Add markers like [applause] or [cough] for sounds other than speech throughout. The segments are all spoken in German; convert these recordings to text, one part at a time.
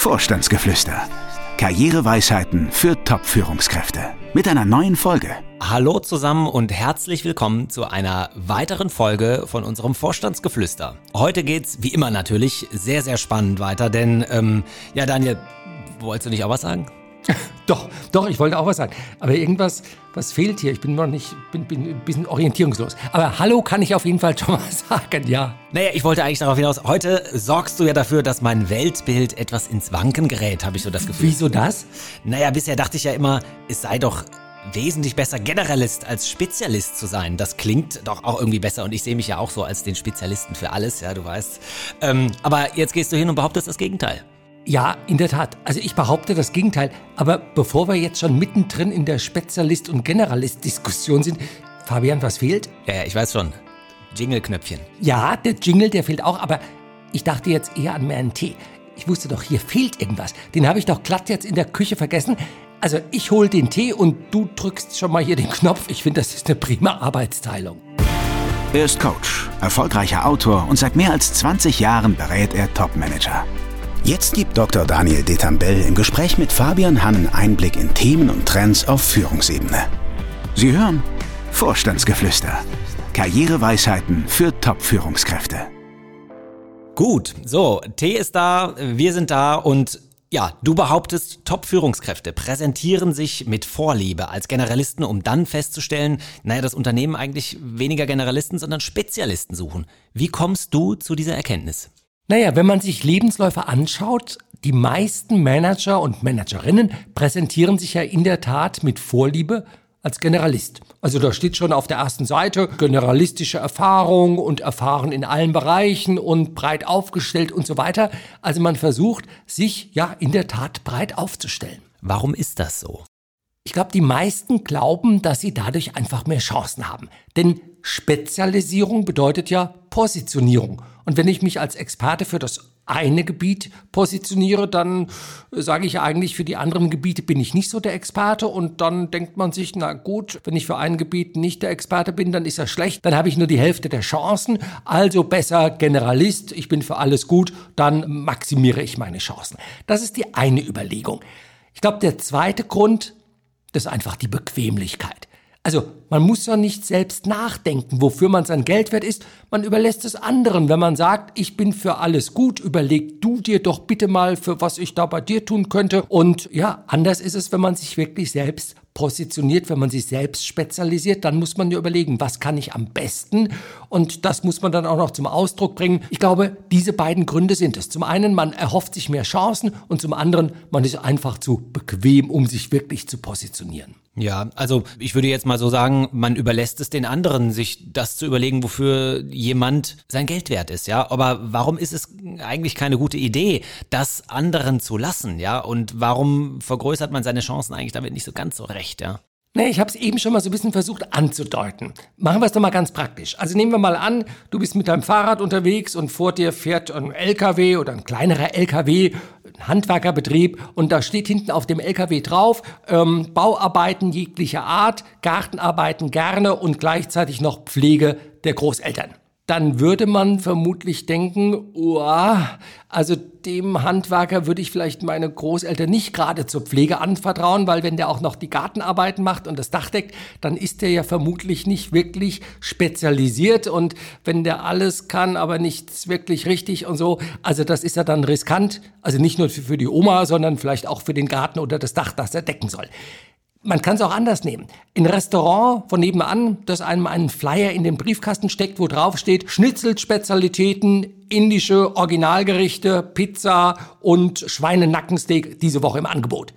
Vorstandsgeflüster. Karriereweisheiten für Top-Führungskräfte. Mit einer neuen Folge. Hallo zusammen und herzlich willkommen zu einer weiteren Folge von unserem Vorstandsgeflüster. Heute geht's wie immer natürlich sehr, sehr spannend weiter, denn ähm, ja, Daniel, wolltest du nicht auch was sagen? [laughs] Doch, doch, ich wollte auch was sagen. Aber irgendwas, was fehlt hier? Ich bin noch nicht, bin, bin ein bisschen orientierungslos. Aber Hallo kann ich auf jeden Fall schon mal [laughs] sagen, ja. Naja, ich wollte eigentlich darauf hinaus, heute sorgst du ja dafür, dass mein Weltbild etwas ins Wanken gerät, habe ich so das Gefühl. Wieso das? Naja, bisher dachte ich ja immer, es sei doch wesentlich besser Generalist als Spezialist zu sein. Das klingt doch auch irgendwie besser und ich sehe mich ja auch so als den Spezialisten für alles, ja, du weißt. Ähm, aber jetzt gehst du hin und behauptest das Gegenteil. Ja, in der Tat. Also ich behaupte das Gegenteil. Aber bevor wir jetzt schon mittendrin in der Spezialist- und Generalist-Diskussion sind, Fabian, was fehlt? Ja, ja, ich weiß schon. Jingle-Knöpfchen. Ja, der Jingle, der fehlt auch, aber ich dachte jetzt eher an meinen Tee. Ich wusste doch, hier fehlt irgendwas. Den habe ich doch glatt jetzt in der Küche vergessen. Also ich hole den Tee und du drückst schon mal hier den Knopf. Ich finde, das ist eine prima Arbeitsteilung. Er ist Coach, erfolgreicher Autor und seit mehr als 20 Jahren berät er Top-Manager. Jetzt gibt Dr. Daniel Detambell im Gespräch mit Fabian Hannen Einblick in Themen und Trends auf Führungsebene. Sie hören Vorstandsgeflüster. Karriereweisheiten für Top-Führungskräfte. Gut, so, Tee ist da, wir sind da und ja, du behauptest, Top-Führungskräfte präsentieren sich mit Vorliebe als Generalisten, um dann festzustellen, naja, das Unternehmen eigentlich weniger Generalisten, sondern Spezialisten suchen. Wie kommst du zu dieser Erkenntnis? Naja, wenn man sich Lebensläufe anschaut, die meisten Manager und Managerinnen präsentieren sich ja in der Tat mit Vorliebe als Generalist. Also da steht schon auf der ersten Seite generalistische Erfahrung und erfahren in allen Bereichen und breit aufgestellt und so weiter. Also man versucht, sich ja in der Tat breit aufzustellen. Warum ist das so? Ich glaube, die meisten glauben, dass sie dadurch einfach mehr Chancen haben. Denn Spezialisierung bedeutet ja Positionierung. Und wenn ich mich als Experte für das eine Gebiet positioniere, dann sage ich eigentlich, für die anderen Gebiete bin ich nicht so der Experte und dann denkt man sich, na gut, wenn ich für ein Gebiet nicht der Experte bin, dann ist das schlecht, dann habe ich nur die Hälfte der Chancen, also besser Generalist, ich bin für alles gut, dann maximiere ich meine Chancen. Das ist die eine Überlegung. Ich glaube, der zweite Grund, das ist einfach die Bequemlichkeit. Also man muss ja nicht selbst nachdenken, wofür man sein Geld wert ist. Man überlässt es anderen. Wenn man sagt, ich bin für alles gut, überleg du dir doch bitte mal, für was ich da bei dir tun könnte. Und ja, anders ist es, wenn man sich wirklich selbst positioniert, wenn man sich selbst spezialisiert, dann muss man ja überlegen, was kann ich am besten? Und das muss man dann auch noch zum Ausdruck bringen. Ich glaube, diese beiden Gründe sind es. Zum einen, man erhofft sich mehr Chancen und zum anderen, man ist einfach zu bequem, um sich wirklich zu positionieren. Ja, also ich würde jetzt mal so sagen, man überlässt es den anderen, sich das zu überlegen, wofür jemand sein Geld wert ist, ja. Aber warum ist es eigentlich keine gute Idee, das anderen zu lassen, ja? Und warum vergrößert man seine Chancen eigentlich damit nicht so ganz so recht, ja? Nee, ich habe es eben schon mal so ein bisschen versucht anzudeuten. Machen wir es doch mal ganz praktisch. Also nehmen wir mal an, du bist mit deinem Fahrrad unterwegs und vor dir fährt ein LKW oder ein kleinerer LKW, ein Handwerkerbetrieb und da steht hinten auf dem LKW drauf, ähm, Bauarbeiten jeglicher Art, Gartenarbeiten gerne und gleichzeitig noch Pflege der Großeltern dann würde man vermutlich denken, uah, also dem Handwerker würde ich vielleicht meine Großeltern nicht gerade zur Pflege anvertrauen, weil wenn der auch noch die Gartenarbeiten macht und das Dach deckt, dann ist der ja vermutlich nicht wirklich spezialisiert und wenn der alles kann, aber nichts wirklich richtig und so, also das ist ja dann riskant, also nicht nur für die Oma, sondern vielleicht auch für den Garten oder das Dach, das er decken soll. Man kann es auch anders nehmen. Ein Restaurant von nebenan, das einem einen Flyer in den Briefkasten steckt, wo drauf steht Schnitzelspezialitäten, indische Originalgerichte, Pizza und Schweinenackensteak diese Woche im Angebot.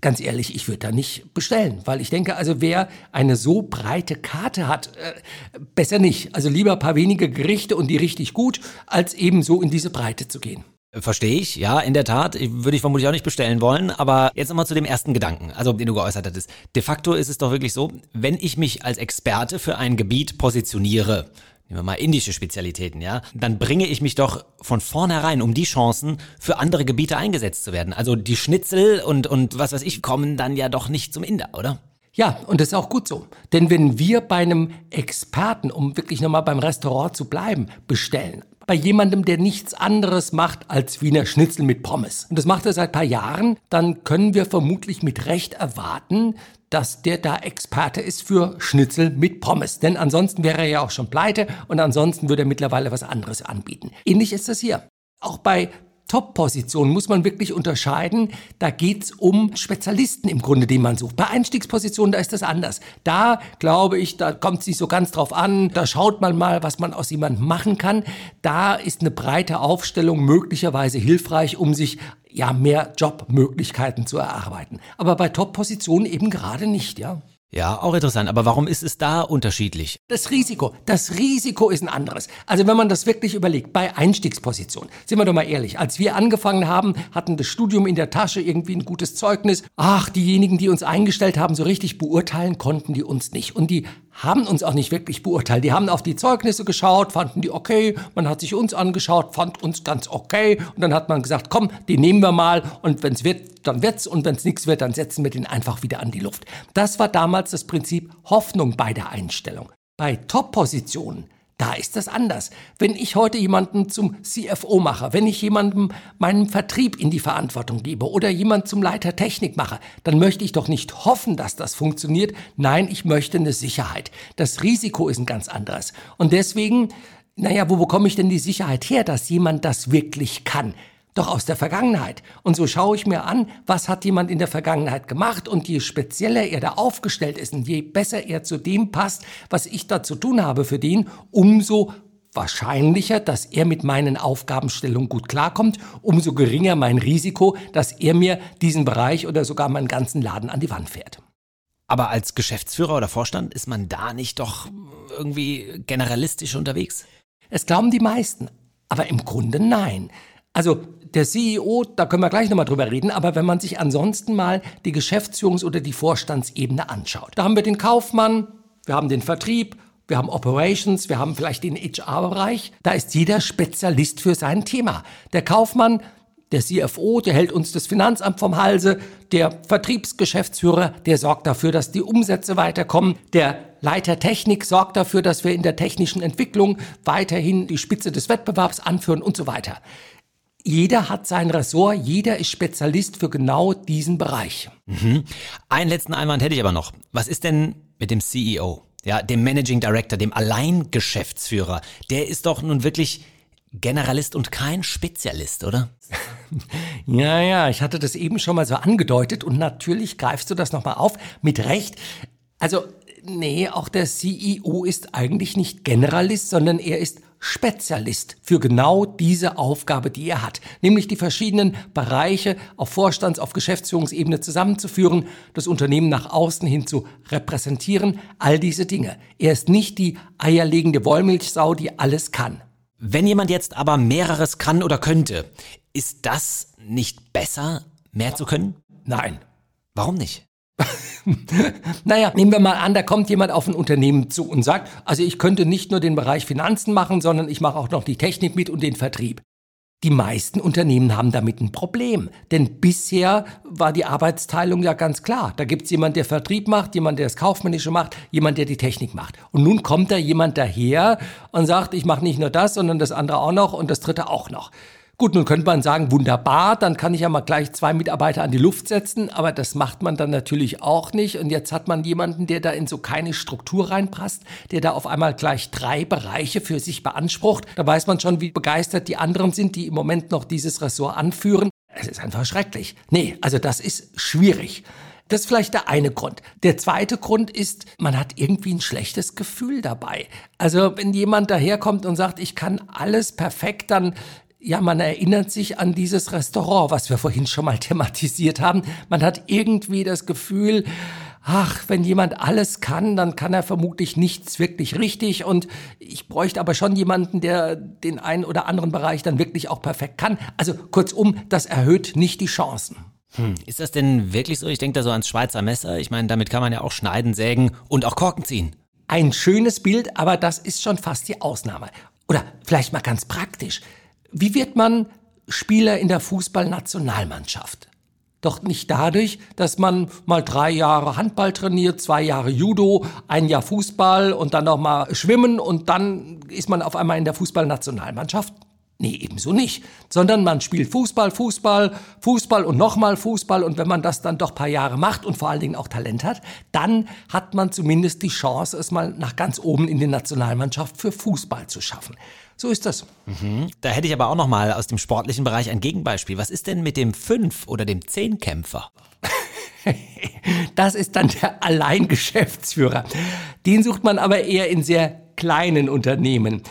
Ganz ehrlich, ich würde da nicht bestellen, weil ich denke, also wer eine so breite Karte hat, äh, besser nicht. Also lieber ein paar wenige Gerichte und die richtig gut, als eben so in diese Breite zu gehen. Verstehe ich, ja, in der Tat. Würde ich vermutlich auch nicht bestellen wollen. Aber jetzt nochmal zu dem ersten Gedanken, also den du geäußert hattest. De facto ist es doch wirklich so, wenn ich mich als Experte für ein Gebiet positioniere, nehmen wir mal indische Spezialitäten, ja, dann bringe ich mich doch von vornherein um die Chancen, für andere Gebiete eingesetzt zu werden. Also die Schnitzel und, und was weiß ich, kommen dann ja doch nicht zum Inder, oder? Ja, und das ist auch gut so. Denn wenn wir bei einem Experten, um wirklich nochmal beim Restaurant zu bleiben, bestellen, bei jemandem, der nichts anderes macht als Wiener Schnitzel mit Pommes. Und das macht er seit ein paar Jahren, dann können wir vermutlich mit Recht erwarten, dass der da Experte ist für Schnitzel mit Pommes. Denn ansonsten wäre er ja auch schon pleite und ansonsten würde er mittlerweile was anderes anbieten. Ähnlich ist das hier. Auch bei Top-Positionen muss man wirklich unterscheiden. Da geht's um Spezialisten im Grunde, die man sucht. Bei Einstiegspositionen, da ist das anders. Da glaube ich, da kommt es nicht so ganz drauf an. Da schaut man mal, was man aus jemandem machen kann. Da ist eine breite Aufstellung möglicherweise hilfreich, um sich ja mehr Jobmöglichkeiten zu erarbeiten. Aber bei Top-Positionen eben gerade nicht, ja. Ja, auch interessant. Aber warum ist es da unterschiedlich? Das Risiko. Das Risiko ist ein anderes. Also wenn man das wirklich überlegt, bei Einstiegsposition, sind wir doch mal ehrlich, als wir angefangen haben, hatten das Studium in der Tasche irgendwie ein gutes Zeugnis. Ach, diejenigen, die uns eingestellt haben, so richtig beurteilen konnten die uns nicht. Und die haben uns auch nicht wirklich beurteilt. Die haben auf die Zeugnisse geschaut, fanden die okay, man hat sich uns angeschaut, fand uns ganz okay und dann hat man gesagt, komm, die nehmen wir mal und wenn es wird, dann wird's und wenn es nichts wird, dann setzen wir den einfach wieder an die Luft. Das war damals das Prinzip Hoffnung bei der Einstellung. Bei Top-Positionen da ist das anders. Wenn ich heute jemanden zum CFO mache, wenn ich jemandem meinen Vertrieb in die Verantwortung gebe oder jemand zum Leiter Technik mache, dann möchte ich doch nicht hoffen, dass das funktioniert. Nein, ich möchte eine Sicherheit. Das Risiko ist ein ganz anderes. Und deswegen, naja, wo bekomme ich denn die Sicherheit her, dass jemand das wirklich kann? Doch aus der Vergangenheit. Und so schaue ich mir an, was hat jemand in der Vergangenheit gemacht und je spezieller er da aufgestellt ist und je besser er zu dem passt, was ich da zu tun habe für den, umso wahrscheinlicher, dass er mit meinen Aufgabenstellungen gut klarkommt, umso geringer mein Risiko, dass er mir diesen Bereich oder sogar meinen ganzen Laden an die Wand fährt. Aber als Geschäftsführer oder Vorstand ist man da nicht doch irgendwie generalistisch unterwegs? Es glauben die meisten, aber im Grunde nein. Also der CEO, da können wir gleich nochmal drüber reden, aber wenn man sich ansonsten mal die Geschäftsführungs- oder die Vorstandsebene anschaut, da haben wir den Kaufmann, wir haben den Vertrieb, wir haben Operations, wir haben vielleicht den HR-Bereich. Da ist jeder Spezialist für sein Thema. Der Kaufmann, der CFO, der hält uns das Finanzamt vom Halse. Der Vertriebsgeschäftsführer, der sorgt dafür, dass die Umsätze weiterkommen. Der Leiter Technik sorgt dafür, dass wir in der technischen Entwicklung weiterhin die Spitze des Wettbewerbs anführen und so weiter. Jeder hat sein Ressort, jeder ist Spezialist für genau diesen Bereich. Mhm. Einen letzten Einwand hätte ich aber noch. Was ist denn mit dem CEO? Ja, dem Managing Director, dem Alleingeschäftsführer. Der ist doch nun wirklich Generalist und kein Spezialist, oder? [laughs] ja, ja, ich hatte das eben schon mal so angedeutet und natürlich greifst du das nochmal auf, mit Recht. Also, nee, auch der CEO ist eigentlich nicht Generalist, sondern er ist Spezialist für genau diese Aufgabe, die er hat, nämlich die verschiedenen Bereiche auf Vorstands-, auf Geschäftsführungsebene zusammenzuführen, das Unternehmen nach außen hin zu repräsentieren, all diese Dinge. Er ist nicht die eierlegende Wollmilchsau, die alles kann. Wenn jemand jetzt aber mehreres kann oder könnte, ist das nicht besser, mehr zu können? Nein. Warum nicht? [laughs] naja, nehmen wir mal an, da kommt jemand auf ein Unternehmen zu und sagt, also ich könnte nicht nur den Bereich Finanzen machen, sondern ich mache auch noch die Technik mit und den Vertrieb. Die meisten Unternehmen haben damit ein Problem, denn bisher war die Arbeitsteilung ja ganz klar. Da gibt's jemand, der Vertrieb macht, jemand, der das Kaufmännische macht, jemand, der die Technik macht. Und nun kommt da jemand daher und sagt, ich mache nicht nur das, sondern das andere auch noch und das dritte auch noch. Gut, nun könnte man sagen, wunderbar, dann kann ich ja mal gleich zwei Mitarbeiter an die Luft setzen, aber das macht man dann natürlich auch nicht. Und jetzt hat man jemanden, der da in so keine Struktur reinpasst, der da auf einmal gleich drei Bereiche für sich beansprucht. Da weiß man schon, wie begeistert die anderen sind, die im Moment noch dieses Ressort anführen. Es ist einfach schrecklich. Nee, also das ist schwierig. Das ist vielleicht der eine Grund. Der zweite Grund ist, man hat irgendwie ein schlechtes Gefühl dabei. Also wenn jemand daherkommt und sagt, ich kann alles perfekt, dann ja, man erinnert sich an dieses Restaurant, was wir vorhin schon mal thematisiert haben. Man hat irgendwie das Gefühl, ach, wenn jemand alles kann, dann kann er vermutlich nichts wirklich richtig. Und ich bräuchte aber schon jemanden, der den einen oder anderen Bereich dann wirklich auch perfekt kann. Also kurzum, das erhöht nicht die Chancen. Hm, ist das denn wirklich so? Ich denke da so ans Schweizer Messer. Ich meine, damit kann man ja auch schneiden, sägen und auch Korken ziehen. Ein schönes Bild, aber das ist schon fast die Ausnahme. Oder vielleicht mal ganz praktisch. Wie wird man Spieler in der Fußballnationalmannschaft? Doch nicht dadurch, dass man mal drei Jahre Handball trainiert, zwei Jahre Judo, ein Jahr Fußball und dann noch mal Schwimmen und dann ist man auf einmal in der Fußballnationalmannschaft. Nee, ebenso nicht. Sondern man spielt Fußball, Fußball, Fußball und nochmal Fußball. Und wenn man das dann doch paar Jahre macht und vor allen Dingen auch Talent hat, dann hat man zumindest die Chance, es mal nach ganz oben in die Nationalmannschaft für Fußball zu schaffen. So ist das. Mhm. Da hätte ich aber auch noch mal aus dem sportlichen Bereich ein Gegenbeispiel. Was ist denn mit dem Fünf- oder dem Zehnkämpfer? [laughs] das ist dann der Alleingeschäftsführer. Den sucht man aber eher in sehr kleinen Unternehmen.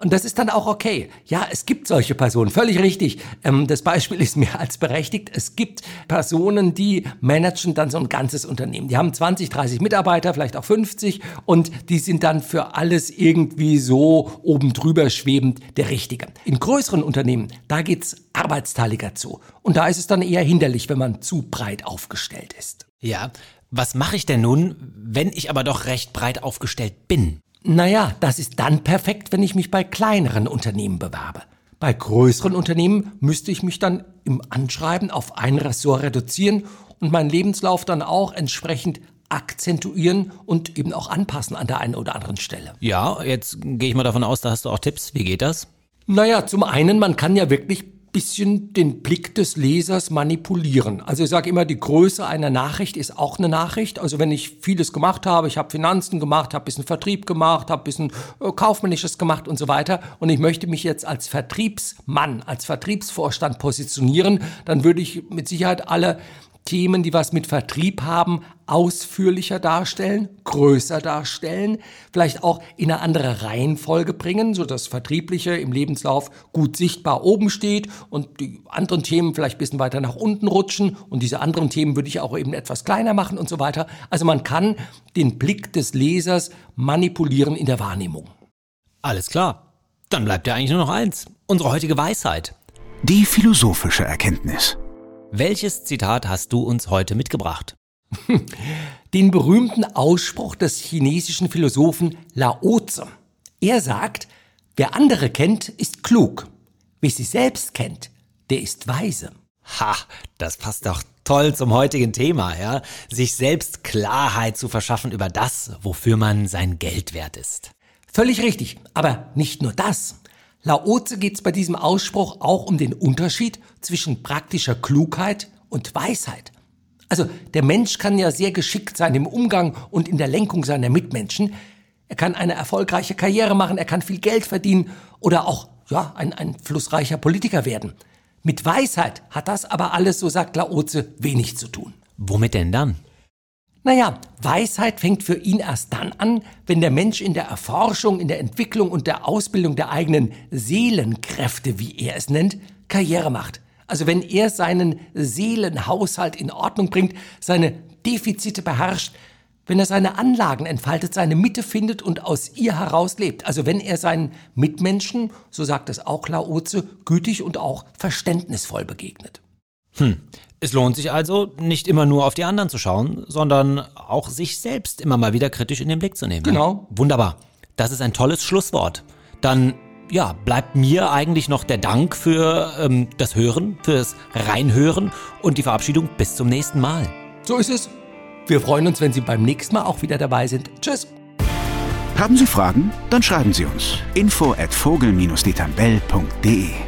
Und das ist dann auch okay. Ja, es gibt solche Personen, völlig richtig. Ähm, das Beispiel ist mehr als berechtigt. Es gibt Personen, die managen dann so ein ganzes Unternehmen. Die haben 20, 30 Mitarbeiter, vielleicht auch 50 und die sind dann für alles irgendwie so oben drüber schwebend der Richtige. In größeren Unternehmen, da geht's arbeitsteiliger zu. Und da ist es dann eher hinderlich, wenn man zu breit aufgestellt ist. Ja, was mache ich denn nun, wenn ich aber doch recht breit aufgestellt bin? Naja, das ist dann perfekt, wenn ich mich bei kleineren Unternehmen bewerbe. Bei größeren Unternehmen müsste ich mich dann im Anschreiben auf ein Ressort reduzieren und meinen Lebenslauf dann auch entsprechend akzentuieren und eben auch anpassen an der einen oder anderen Stelle. Ja, jetzt gehe ich mal davon aus, da hast du auch Tipps. Wie geht das? Naja, zum einen, man kann ja wirklich bisschen den Blick des Lesers manipulieren. Also ich sage immer, die Größe einer Nachricht ist auch eine Nachricht. Also wenn ich vieles gemacht habe, ich habe Finanzen gemacht, habe bisschen Vertrieb gemacht, habe bisschen äh, kaufmännisches gemacht und so weiter und ich möchte mich jetzt als Vertriebsmann, als Vertriebsvorstand positionieren, dann würde ich mit Sicherheit alle Themen, die was mit Vertrieb haben, ausführlicher darstellen, größer darstellen, vielleicht auch in eine andere Reihenfolge bringen, so dass Vertriebliche im Lebenslauf gut sichtbar oben steht und die anderen Themen vielleicht ein bisschen weiter nach unten rutschen und diese anderen Themen würde ich auch eben etwas kleiner machen und so weiter. Also man kann den Blick des Lesers manipulieren in der Wahrnehmung. Alles klar. Dann bleibt ja eigentlich nur noch eins. Unsere heutige Weisheit. Die philosophische Erkenntnis. Welches Zitat hast du uns heute mitgebracht? [laughs] Den berühmten Ausspruch des chinesischen Philosophen Lao Tse. Er sagt, wer andere kennt, ist klug. Wer sich selbst kennt, der ist weise. Ha, das passt doch toll zum heutigen Thema, ja? Sich selbst Klarheit zu verschaffen über das, wofür man sein Geld wert ist. Völlig richtig, aber nicht nur das. Laoze geht es bei diesem Ausspruch auch um den Unterschied zwischen praktischer Klugheit und Weisheit. Also der Mensch kann ja sehr geschickt sein im Umgang und in der Lenkung seiner Mitmenschen. Er kann eine erfolgreiche Karriere machen, er kann viel Geld verdienen oder auch ja, ein einflussreicher Politiker werden. Mit Weisheit hat das aber alles, so sagt Laoze, wenig zu tun. Womit denn dann? Naja, Weisheit fängt für ihn erst dann an, wenn der Mensch in der Erforschung, in der Entwicklung und der Ausbildung der eigenen Seelenkräfte, wie er es nennt, Karriere macht. Also wenn er seinen Seelenhaushalt in Ordnung bringt, seine Defizite beherrscht, wenn er seine Anlagen entfaltet, seine Mitte findet und aus ihr heraus lebt. Also wenn er seinen Mitmenschen, so sagt es auch Laoze, gütig und auch verständnisvoll begegnet. Hm. Es lohnt sich also, nicht immer nur auf die anderen zu schauen, sondern auch sich selbst immer mal wieder kritisch in den Blick zu nehmen. Genau. Wunderbar. Das ist ein tolles Schlusswort. Dann ja, bleibt mir eigentlich noch der Dank für ähm, das Hören, fürs Reinhören und die Verabschiedung bis zum nächsten Mal. So ist es. Wir freuen uns, wenn Sie beim nächsten Mal auch wieder dabei sind. Tschüss. Haben Sie Fragen? Dann schreiben Sie uns. Info at vogel-detambell.de